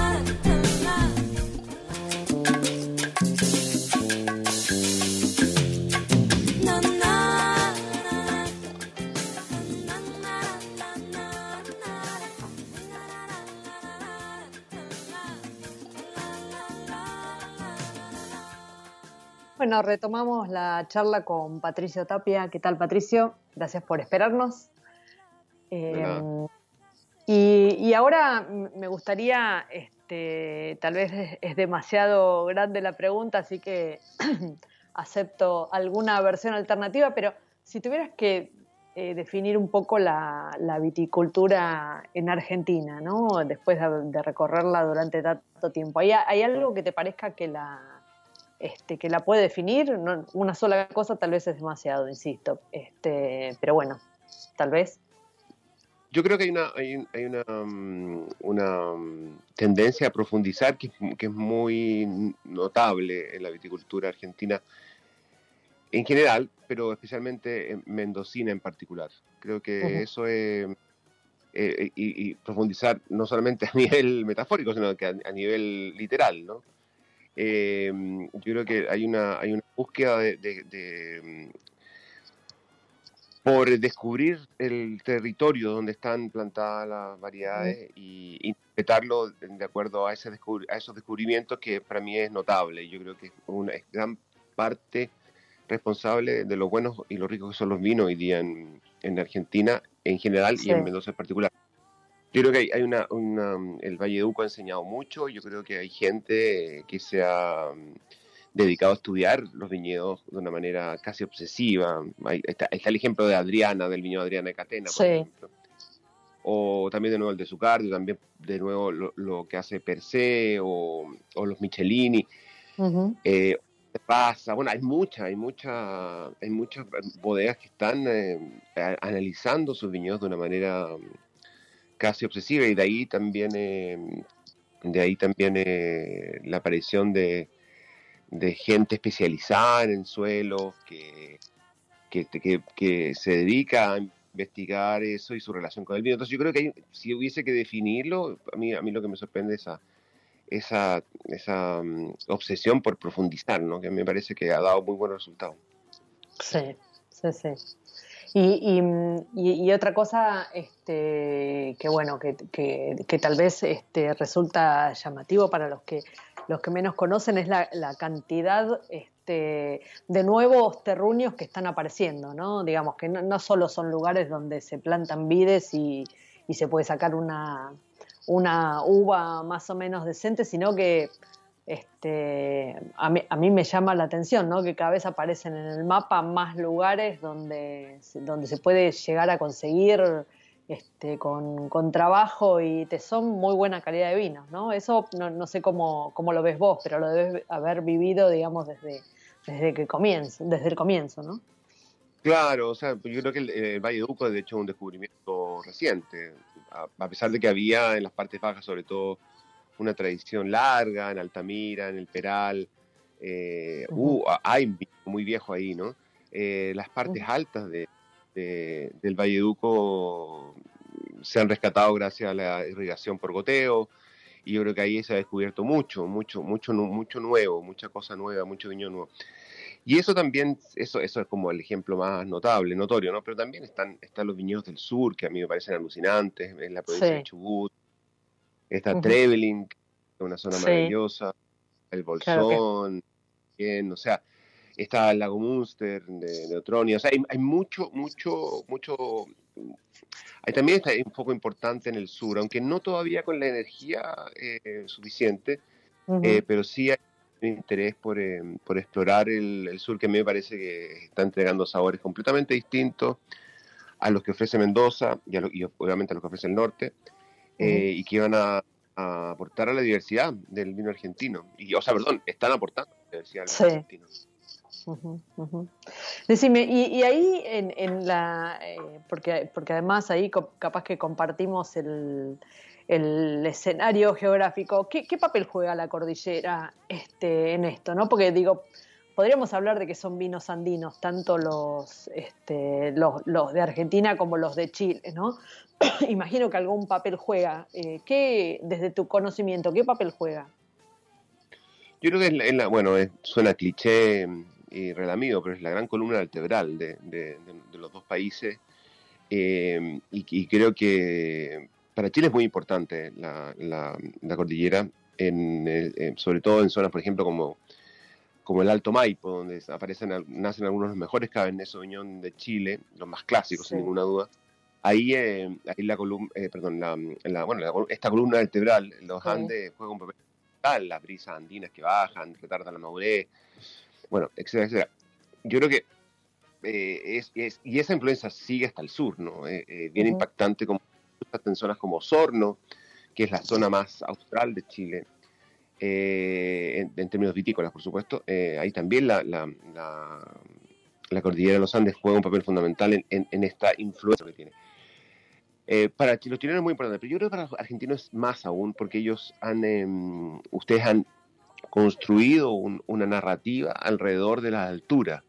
Bueno, retomamos la charla con Patricio Tapia. ¿Qué tal, Patricio? Gracias por esperarnos. Eh, y, ahora me gustaría, este, tal vez es, demasiado grande la pregunta, así que acepto alguna versión alternativa, pero si tuvieras que eh, definir un poco la, viticultura en Argentina, ¿no? Después de, recorrerla durante tanto tiempo, ¿hay algo que te parezca que la este, que la puede definir. una sola cosa tal vez es demasiado, insisto. Este, pero bueno, tal vez. Yo creo que hay una, hay, una, mm, una mm, tendencia a profundizar que, es muy notable en la viticultura argentina en general, pero especialmente en mendocina en particular. Creo que eso es... Eh, y, profundizar no solamente a nivel metafórico, sino que a, a nivel literal, ¿no? Eh, yo creo que hay una, hay una búsqueda de, por descubrir el territorio donde están plantadas las variedades y interpretarlo de acuerdo a, ese a esos descubrimientos que para mí es notable. Yo creo que es una gran parte responsable de lo buenos y lo ricos que son los vinos hoy día en, Argentina en general y en Mendoza en particular. Yo creo que hay, una, el Valle de Uco ha enseñado mucho, yo creo que hay gente que se ha mm, dedicado a estudiar los viñedos de una manera casi obsesiva. está, el ejemplo de Adriana, del viñedo Adriana de Catena, por ejemplo. O también de nuevo el de Zucardio, también de nuevo lo, que hace Per se o, los Michelini pasa. Bueno, hay muchas, hay muchas, hay muchas bodegas que están eh, analizando sus viñedos de una manera casi obsesiva y de ahí también, eh, de ahí también eh, la aparición de, gente especializada en suelos que, que, se dedica a investigar eso y su relación con el vino. Entonces yo creo que si hubiese que definirlo, a mí, a mí lo que me sorprende es esa, esa mm, obsesión por profundizar, ¿no? que me parece que ha dado muy buenos resultados. Sí, sí, sí. Y, y, otra cosa este, que bueno, que, que, tal vez este, resulta llamativo para los que los que menos conocen es la, la cantidad este, de nuevos terruños que están apareciendo, ¿no? Digamos que no, no solo son lugares donde se plantan vides y, y se puede sacar una, una uva más o menos decente, sino que este, a, mí, a mí me llama la atención, ¿no? que cada vez aparecen en el mapa más lugares donde, donde se puede llegar a conseguir este, con, con, trabajo y tesón muy buena calidad de vinos. ¿no? Eso no, sé cómo, cómo, lo ves vos, pero lo debes haber vivido, digamos, desde, desde, que comienzo, desde el comienzo. ¿no? Claro, o sea, yo creo que el, Valle de Uco, de hecho, es un descubrimiento reciente a, pesar de que había en las partes bajas, sobre todo, una tradición larga, en Altamira, en el Peral, eh, uh, hay muy viejo ahí, ¿no? Eh, las partes altas de, del Valle Duco se han rescatado gracias a la irrigación por goteo, y yo creo que ahí se ha descubierto mucho, mucho, mucho, mucho nuevo, mucha cosa nueva, mucho viño nuevo. Y eso también, eso, eso es como el ejemplo más notable, notorio, ¿no? Pero también están, están los viñedos del sur, que a mí me parecen alucinantes, en la provincia de Chubut, está Trevelin, que es una zona maravillosa, el Bolsón, o sea, está el lago Munster de, de Otronia, o sea, hay, hay, mucho, mucho, mucho, hay también está un poco importante en el sur, aunque no todavía con la energía eh, suficiente, eh, pero sí hay interés por, eh, por explorar el, sur que me parece que está entregando sabores completamente distintos a los que ofrece Mendoza y, obviamente a los que ofrece el norte eh, y que van a, aportar a la diversidad del vino argentino. Y, o sea, perdón, están aportando a la diversidad del vino argentino. Decime, y, ahí en, en la, eh, porque, porque además ahí capaz que compartimos el, el escenario geográfico, ¿qué, papel juega la cordillera este, en esto? ¿no? Porque digo, podríamos hablar de que son vinos andinos, tanto los, este, los, de Argentina como los de Chile, ¿no? Imagino que algún papel juega. Eh, ¿qué, desde tu conocimiento, qué papel juega? Yo creo que en la, bueno, suena cliché y relamido, pero es la gran columna vertebral de, los dos países. Eh, y, creo que para Chile es muy importante la, cordillera, en, sobre todo en zonas, por ejemplo, como, como el Alto Maipo, donde aparecen, nacen algunos de los mejores Cabernet Sauvignon de Chile, los más clásicos, sin ninguna duda. Ahí, eh, ahí la columna, eh, perdón, la, bueno, esta columna vertebral, los Andes, juega un papel fundamental, las brisas andinas que bajan, retardan la madurez, bueno, etcétera, etcétera. Yo creo que eh, es, es, y esa influencia sigue hasta el sur, ¿no? Bien impactante como en zonas como Osorno, que es la zona más austral de Chile, eh, en, términos vitícolas, por supuesto. Eh, ahí también la, la, la, cordillera de los Andes juega un papel fundamental en, en, esta influencia que tiene. Eh, para los chilenos es muy importante, pero yo creo que para los argentinos es más aún, porque ellos han, em, ustedes han construido una narrativa alrededor de la altura.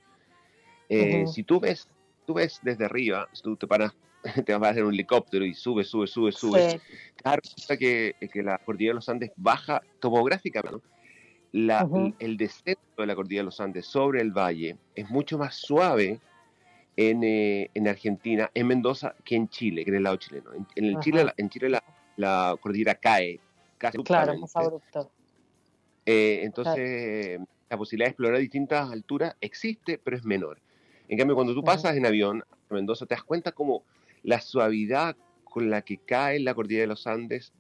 Si tú ves, tú ves desde arriba, si tú te paras te vas a hacer un helicóptero y sube, sube, sube, sube. Claro, que, que la cordillera de los Andes baja topográficamente, el descenso de la cordillera de los Andes sobre el valle es mucho más suave en, eh, en, Argentina, en Mendoza, que en Chile, que en el lado chileno. En, Chile, en Chile la, la, cordillera cae casi Claro, más abrupto. Eh, entonces, la posibilidad de explorar distintas alturas existe, pero es menor. En cambio, cuando tú pasas en avión a Mendoza, te das cuenta como la suavidad con la que cae la cordillera de los Andes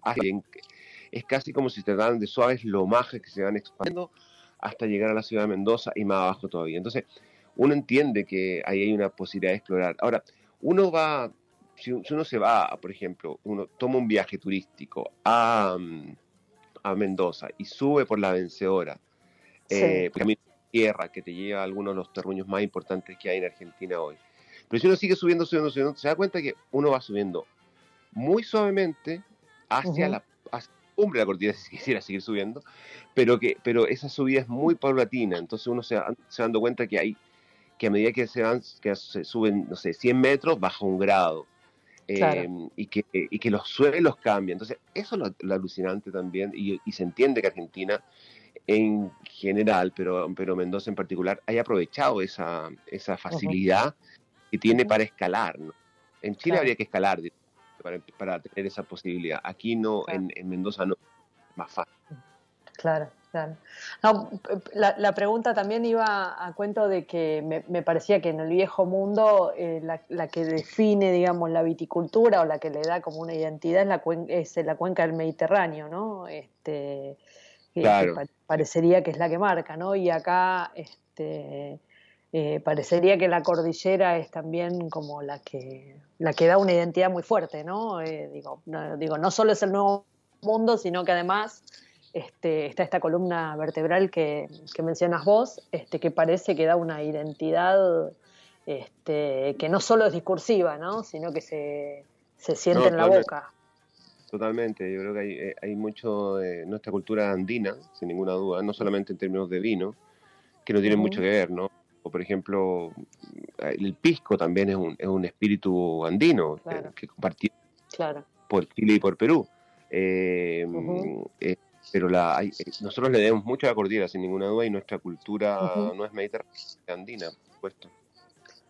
es casi como si te dan de suaves lomajes que se van expandiendo hasta llegar a la ciudad de Mendoza y más abajo todavía. Entonces, uno entiende que ahí hay una posibilidad de explorar. Ahora, uno va, si uno se va, por ejemplo, uno toma un viaje turístico a, a Mendoza y sube por la vencedora, eh, camino tierra que te lleva a algunos de los terruños más importantes que hay en Argentina hoy. Pero si uno sigue subiendo, subiendo, subiendo, se da cuenta que uno va subiendo muy suavemente hacia la cumbre de la cordillera si quisiera seguir subiendo, pero que pero esa subida es muy paulatina, entonces uno se, se dando cuenta que hay que a medida que se van que se suben, no sé, 100 metros, baja un grado. Eh, y, que, y que los suelos cambian. Entonces, eso es lo, alucinante también, y, se entiende que Argentina en general, pero, pero Mendoza en particular, haya aprovechado esa, esa facilidad que tiene para escalar. En Chile habría que escalar para, para, tener esa posibilidad. Aquí no, en, en Mendoza no, más fácil. Claro. No, la, pregunta también iba a cuento de que me, parecía que en el viejo mundo eh, la, que define, digamos, la viticultura o la que le da como una identidad es la, es la cuenca del Mediterráneo, ¿no? Este, parecería que es la que marca, ¿no? Y acá este, eh, parecería que la cordillera es también como la que, la que da una identidad muy fuerte, ¿no? Eh, digo, no, digo, no solo es el nuevo mundo, sino que además este, está esta columna vertebral que, mencionas vos, este, que parece que da una identidad este, que no solo es discursiva, ¿no? sino que se, siente en la boca. Totalmente, yo creo que hay, eh, hay, mucho de nuestra cultura andina, sin ninguna duda, no solamente en términos de vino, que no tienen mucho que ver, ¿no? O por ejemplo, el pisco también es un, es un espíritu andino que, claro. por Chile y por Perú. Eh, pero la, eh, nosotros le debemos mucho a la cordillera, sin ninguna duda, y nuestra cultura no es mediterránea, es andina, por supuesto.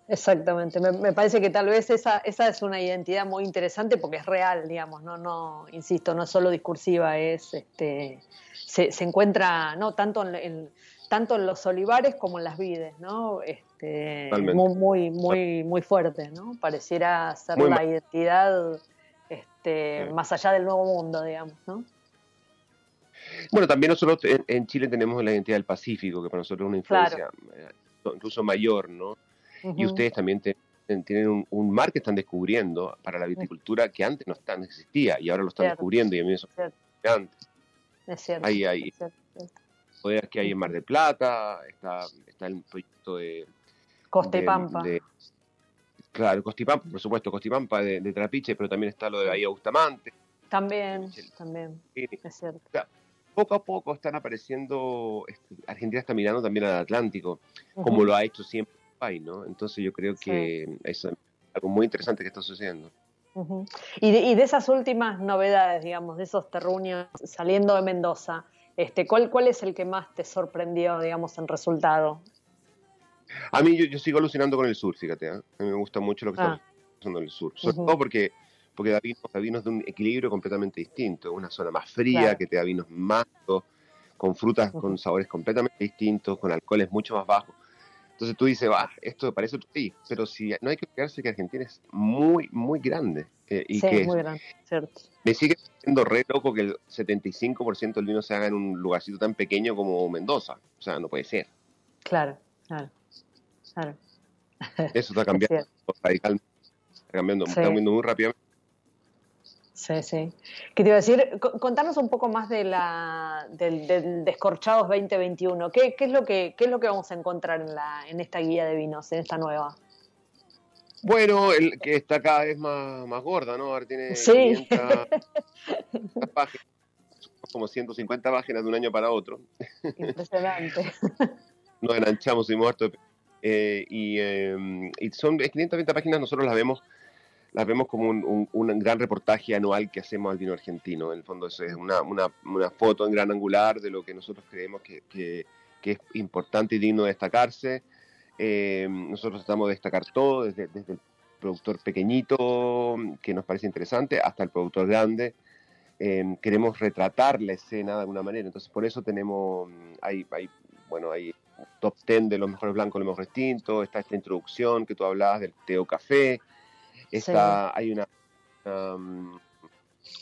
Exactamente, me, parece que tal vez esa, esa es una identidad muy interesante porque es real, digamos, no, no, insisto, no es solo discursiva, es, este, se, se encuentra, no, tanto en, tanto en los olivares como en las vides, ¿no? Este, muy, muy, muy, muy fuerte, ¿no? Pareciera ser la identidad, este, más allá del nuevo mundo, digamos, ¿no? Bueno, también nosotros en, Chile tenemos la identidad del Pacífico, que para nosotros es una influencia eh, incluso mayor, ¿no? Y ustedes también tienen un, mar que están descubriendo para la viticultura que antes no, tan existía y ahora lo están descubriendo y a mí eso antes. Es cierto. Ahí hay poder que hay en Mar del Plata, está, está el proyecto de... Costa y Pampa. claro, Costa y Pampa, por supuesto, Costa y Pampa de, Trapiche, pero también está lo de Bahía Bustamante. También, también, es cierto poco a poco están apareciendo, este, Argentina está mirando también al Atlántico, como lo ha hecho siempre el país, ¿no? Entonces yo creo que es algo muy interesante que está sucediendo. y, de, esas últimas novedades, digamos, de esos terruños saliendo de Mendoza, este, ¿cuál, ¿cuál es el que más te sorprendió, digamos, en resultado? A mí yo, sigo alucinando con el sur, fíjate, ¿eh? a mí me gusta mucho lo que está ah. pasando en el sur, sobre todo porque porque da vinos, de un equilibrio completamente distinto. Una zona más fría que te da vinos más con frutas con sabores completamente distintos, con alcoholes mucho más bajos. Entonces tú dices, va, esto parece otro país, pero si no hay que olvidarse que Argentina es muy, muy grande. Eh, y que muy grande, cierto. Me sigue siendo re loco que el 75% del vino se haga en un lugarcito tan pequeño como Mendoza. O sea, no puede ser. Claro, claro, claro. Eso está cambiando radicalmente. Está cambiando, está cambiando muy rápidamente. Sí, sí. ¿Qué te iba a decir? Contanos un poco más de la, del, Descorchados 2021. ¿Qué, qué, es lo que, ¿Qué es lo que vamos a encontrar en, la, en esta guía de vinos, en esta nueva? Bueno, el que está cada vez más, más gorda, ¿no? Ahora tiene sí. páginas, como 150 páginas de un año para otro. Impresionante. Nos enganchamos y muertos. Eh, y, eh, y son 520 páginas, nosotros las vemos las vemos como un, un, gran reportaje anual que hacemos al vino argentino. En el fondo eso es una, una, una foto en gran angular de lo que nosotros creemos que, que, es importante y digno de destacarse. Eh, nosotros tratamos de destacar todo, desde, desde el productor pequeñito, que nos parece interesante, hasta el productor grande. Eh, queremos retratar la escena de alguna manera. Entonces, por eso tenemos, hay, hay bueno, hay top 10 de los mejores blancos, los mejores tintos, está esta introducción que tú hablabas del teo café, está, hay una, um,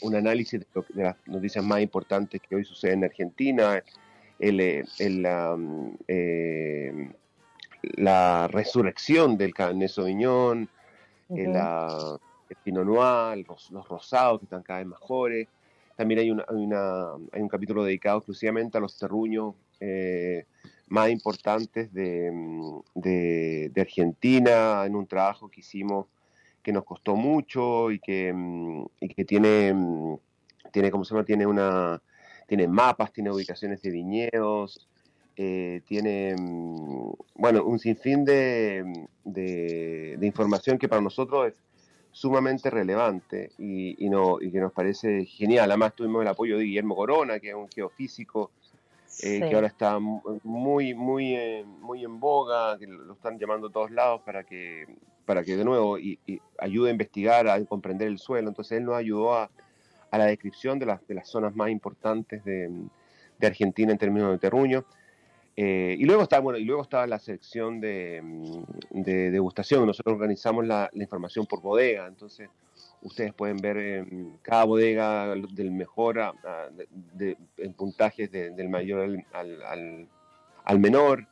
un análisis de, las noticias más importantes que hoy suceden en Argentina, el, el, um, eh, la resurrección del Cabernet Sauvignon, el, el Pinot Noir, los, rosados que están cada vez mejores. También hay, una, hay, un capítulo dedicado exclusivamente a los terruños eh, más importantes de, de, Argentina, en un trabajo que hicimos que nos costó mucho y que, mm, y que tiene, mm, tiene, ¿cómo se llama? Tiene, una, tiene mapas, tiene ubicaciones de viñedos, eh, tiene, bueno, un sinfín de, de, información que para nosotros es sumamente relevante y, y, no, y que nos parece genial. Además tuvimos el apoyo de Guillermo Corona, que es un geofísico eh, que ahora está muy, muy, eh, muy en boga, que lo están llamando a todos lados para que, para que de nuevo y, ayude a investigar, a comprender el suelo. Entonces él nos ayudó a, a la descripción de las, de las zonas más importantes de, de Argentina en términos de terruño. Eh, y luego está, bueno, y luego estaba la sección de, de degustación. Nosotros organizamos la, la, información por bodega, entonces ustedes pueden ver en cada bodega del mejor en puntajes del mayor al, al, menor.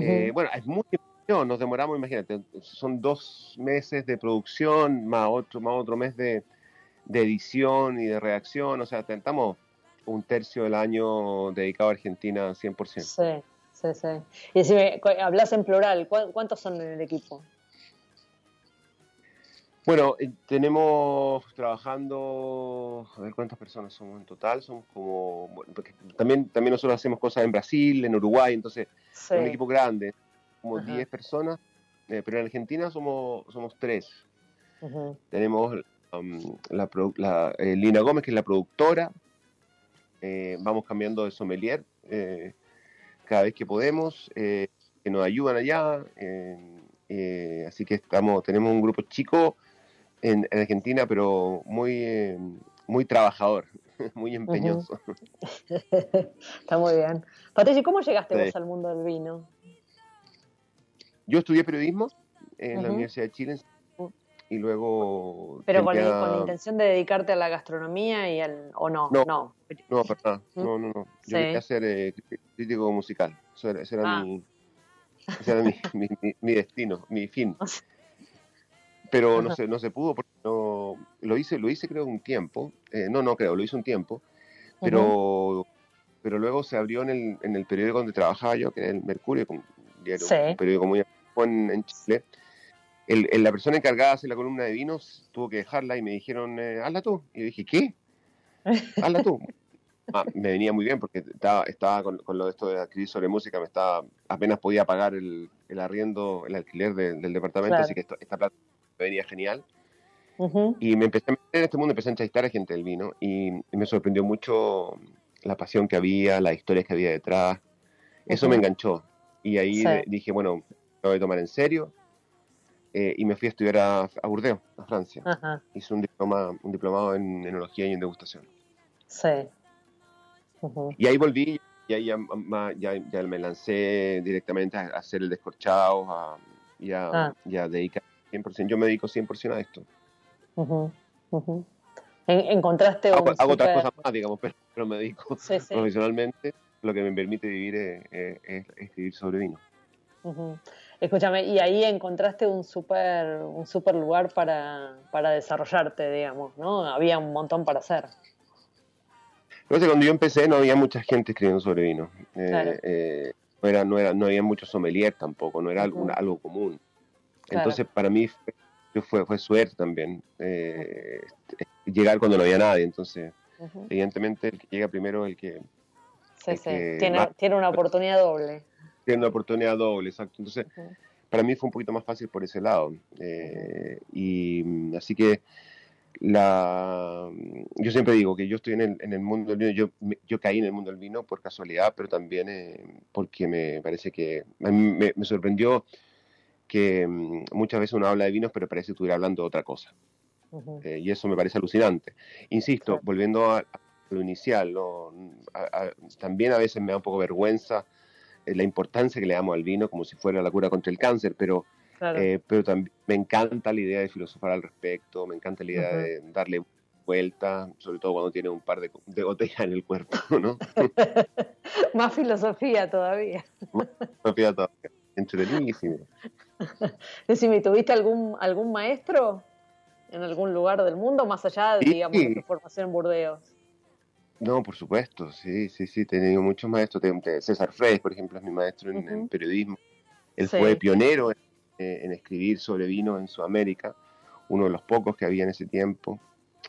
Eh, bueno, es muy nos demoramos, imagínate, son dos meses de producción más otro, más otro mes de, de edición y de reacción, o sea, tentamos un tercio del año dedicado a Argentina 100%. Sí, sí, sí. Y si me hablas en plural, ¿cuántos son en el equipo? Bueno, eh, tenemos trabajando, a ver cuántas personas somos en total, son como, porque también, también nosotros hacemos cosas en Brasil, en Uruguay, entonces es un equipo grande, como 10 personas, eh, pero en Argentina somos, somos 3. Tenemos um, la, eh, Lina Gómez, que es la productora, vamos cambiando de sommelier cada vez que podemos, que nos ayudan allá, así que estamos, tenemos un grupo chico en, Argentina, pero muy, eh, muy trabajador, muy empeñoso. Está muy bien. Patricio, ¿cómo llegaste vos al mundo del vino? Yo estudié periodismo en la Universidad de Chile y luego... ¿Pero con, la intención de dedicarte a la gastronomía y al, o no? No, no, no, no, no, no. Yo quería ser eh, crítico musical. Eso era, ah. mi, ese era mi, mi, mi, destino, mi fin. pero no se, no se pudo porque no, lo hice, lo hice creo un tiempo, eh, no, no creo, lo hice un tiempo, pero, pero luego se abrió en el, en el periódico donde trabajaba yo, que era el Mercurio, un, diario, un periódico muy en, en Chile. El, la persona encargada de hacer la columna de vinos tuvo que dejarla y me dijeron, eh, hazla tú. Y yo dije, ¿qué? Hazla tú. Ah, me venía muy bien porque estaba, estaba con, con, lo de esto de escribir sobre música, me estaba, apenas podía pagar el, el arriendo, el alquiler del departamento, así que esta plata venía genial. Y me empecé a meter en este mundo, empecé a entrevistar a gente del vino y, me sorprendió mucho la pasión que había, las historias que había detrás. Eso me enganchó. Y ahí dije, bueno, lo a tomar en serio. Eh, y me fui a estudiar a, a Burdeos, a Francia. Hice un, diploma, un diplomado en enología y en degustación. Sí. Y ahí volví y ahí ya, ya, me lancé directamente a, hacer el descorchado a, y, a, ah. dedicar 100%. Yo me dedico 100% a esto. ¿Encontraste hago, hago otras cosas más, digamos, pero, me dedico profesionalmente. Lo que me permite vivir es, escribir sobre vino. Escúchame, y ahí encontraste un súper un super lugar para, para desarrollarte, digamos, ¿no? Había un montón para hacer. cuando yo empecé no había mucha gente escribiendo sobre vino. Eh, eh, no, era, no, era, no había mucho sommelier tampoco, no era algo, algo común. Entonces, para mí fue, fue, suerte también eh, llegar cuando no había nadie. Entonces, evidentemente, el que llega primero es el que. Sí, sí. tiene, tiene una oportunidad doble. Tiene una oportunidad doble, exacto. Entonces, para mí fue un poquito más fácil por ese lado. Eh, y, así que la, yo siempre digo que yo estoy en el, en el mundo del vino, yo, yo caí en el mundo del vino por casualidad, pero también eh, porque me parece que me, me, sorprendió que mm, muchas veces uno habla de vinos, pero parece que estuviera hablando de otra cosa. Eh, y eso me parece alucinante. Insisto, volviendo a, lo inicial, también a veces me da un poco vergüenza la importancia que le damos al vino como si fuera la cura contra el cáncer, pero eh, pero también me encanta la idea de filosofar al respecto, me encanta la idea de darle vuelta, sobre todo cuando tiene un par de, de botellas en el cuerpo, ¿no? Más filosofía todavía. Más filosofía todavía. Entretenidísimo. Decime, ¿tuviste algún, algún maestro en algún lugar del mundo, más allá, de, digamos, de tu formación en Burdeos? No, por supuesto, sí, sí, sí, he tenido muchos maestros. César Frey, por ejemplo, es mi maestro en, periodismo. Él fue pionero en eh, en escribir sobre vino en Sudamérica, uno de los pocos que había en ese tiempo.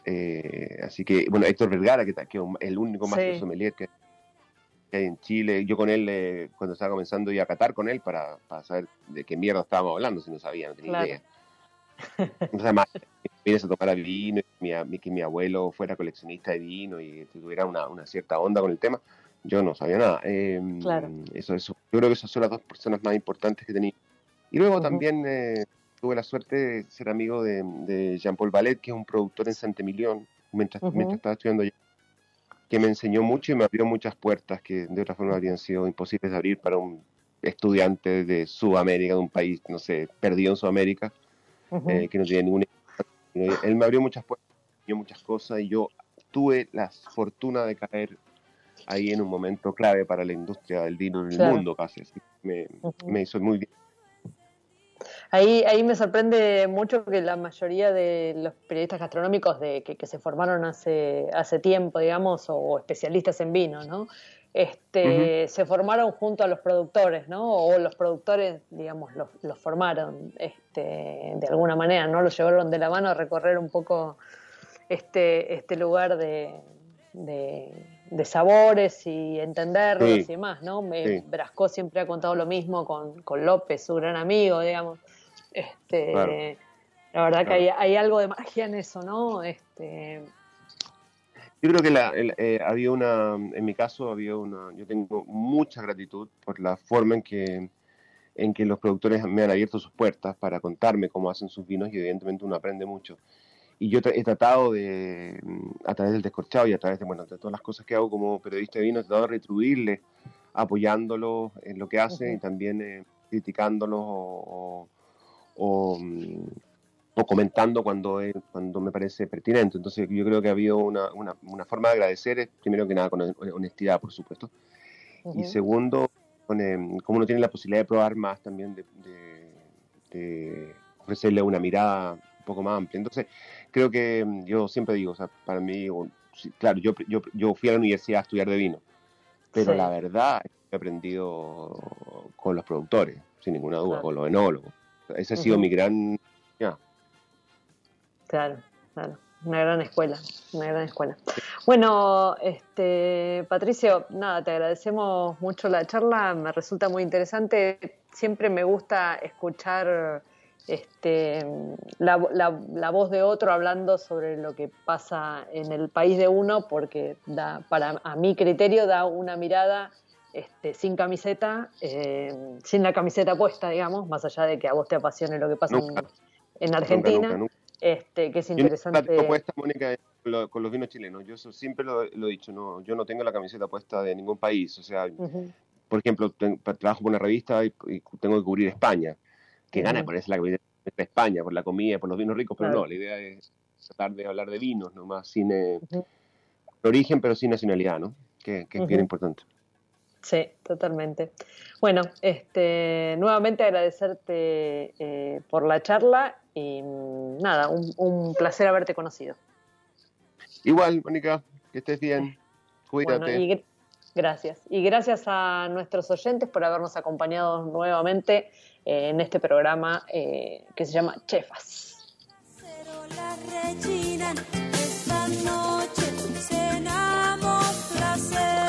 Eh, así que, bueno, Héctor Vergara, que, que es el único maestro sommelier que, hay en Chile. Yo con él, eh, cuando estaba comenzando, iba a catar con él para, para, saber de qué mierda estábamos hablando, si no sabía, no tenía idea. O sea, más, vienes a tomar vino, mi, que mi abuelo fuera coleccionista de vino y tuviera una, una cierta onda con el tema, yo no sabía nada. Em, claro. eso, eso, yo creo que esas son las dos personas más importantes que tenía y luego también eh, tuve la suerte de ser amigo de, Jean-Paul Ballet, que es un productor en Saint-Emilion, mientras, mientras estaba estudiando allá, que me enseñó mucho y me abrió muchas puertas que de otra forma habrían sido imposibles de abrir para un estudiante de Sudamérica, de un país, no sé, perdido en Sudamérica, eh, que no tiene ninguna... Él me abrió muchas puertas, me enseñó muchas cosas y yo tuve la fortuna de caer ahí en un momento clave para la industria del vino en el mundo casi. Así. Me, me hizo muy bien Ahí, ahí me sorprende mucho que la mayoría de los periodistas gastronómicos de, que, se formaron hace, hace tiempo, digamos, o, especialistas en vino, ¿no? Este, se formaron junto a los productores, ¿no? O los productores, digamos, los, los formaron este, de alguna manera, ¿no? Los llevaron de la mano a recorrer un poco este, este lugar de, de, sabores y entenderlos y demás, ¿no? Me, Brasco siempre ha contado lo mismo con, con López, su gran amigo, digamos. Este, La verdad que hay, hay, algo de magia en eso, ¿no? Este... Yo creo que la, eh, había una, en mi caso, había una, yo tengo mucha gratitud por la forma en que, en que los productores me han abierto sus puertas para contarme cómo hacen sus vinos y evidentemente uno aprende mucho. Y yo he tratado de, a través del descorchado y a través de, bueno, de todas las cosas que hago como periodista de vino, he tratado de retribuirles apoyándolos en lo que hacen y también eh, criticándolos o, Mm, o, comentando cuando, cuando me parece pertinente. Entonces yo creo que ha habido una, una, forma de agradecer, primero que nada con honestidad, por supuesto, y segundo, con, em, como uno tiene la posibilidad de probar más también, de, de, ofrecerle una mirada un poco más amplia. Entonces creo que em, yo siempre digo, o sea, para mí, claro, yo, yo, yo fui a la universidad a estudiar de vino, pero la verdad he aprendido con los productores, sin ninguna duda, con los enólogos. Ese ha sido mi gran... Claro, claro. Una gran escuela, una gran escuela. Bueno, este, Patricio, nada, te agradecemos mucho la charla, me resulta muy interesante. Siempre me gusta escuchar este, la, la, voz de otro hablando sobre lo que pasa en el país de uno, porque da, para a mi criterio da una mirada este, sin camiseta, eh, sin la camiseta puesta, digamos, más allá de que a vos te apasione lo que pasa en, Argentina, este, que es interesante. La puesta, Mónica, con los vinos chilenos. Yo siempre lo, he dicho, no, yo no tengo la camiseta puesta de ningún país. O sea, por ejemplo, trabajo por una revista y, tengo que cubrir España. Que gana ponerse la camiseta de España por la comida, por los vinos ricos, pero no, la idea es tratar de hablar de vinos nomás, sin eh, origen, pero sin nacionalidad, ¿no? Que, que es bien importante. Sí, totalmente. Bueno, este, nuevamente agradecerte eh, por la charla y nada, un, placer haberte conocido. Igual, Mónica, que estés bien. Cuídate. gracias. Y gracias a nuestros oyentes por habernos acompañado nuevamente eh, en este programa eh, que se llama Chefas. Las arrotas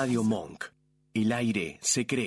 Radio Monk. El aire se crea.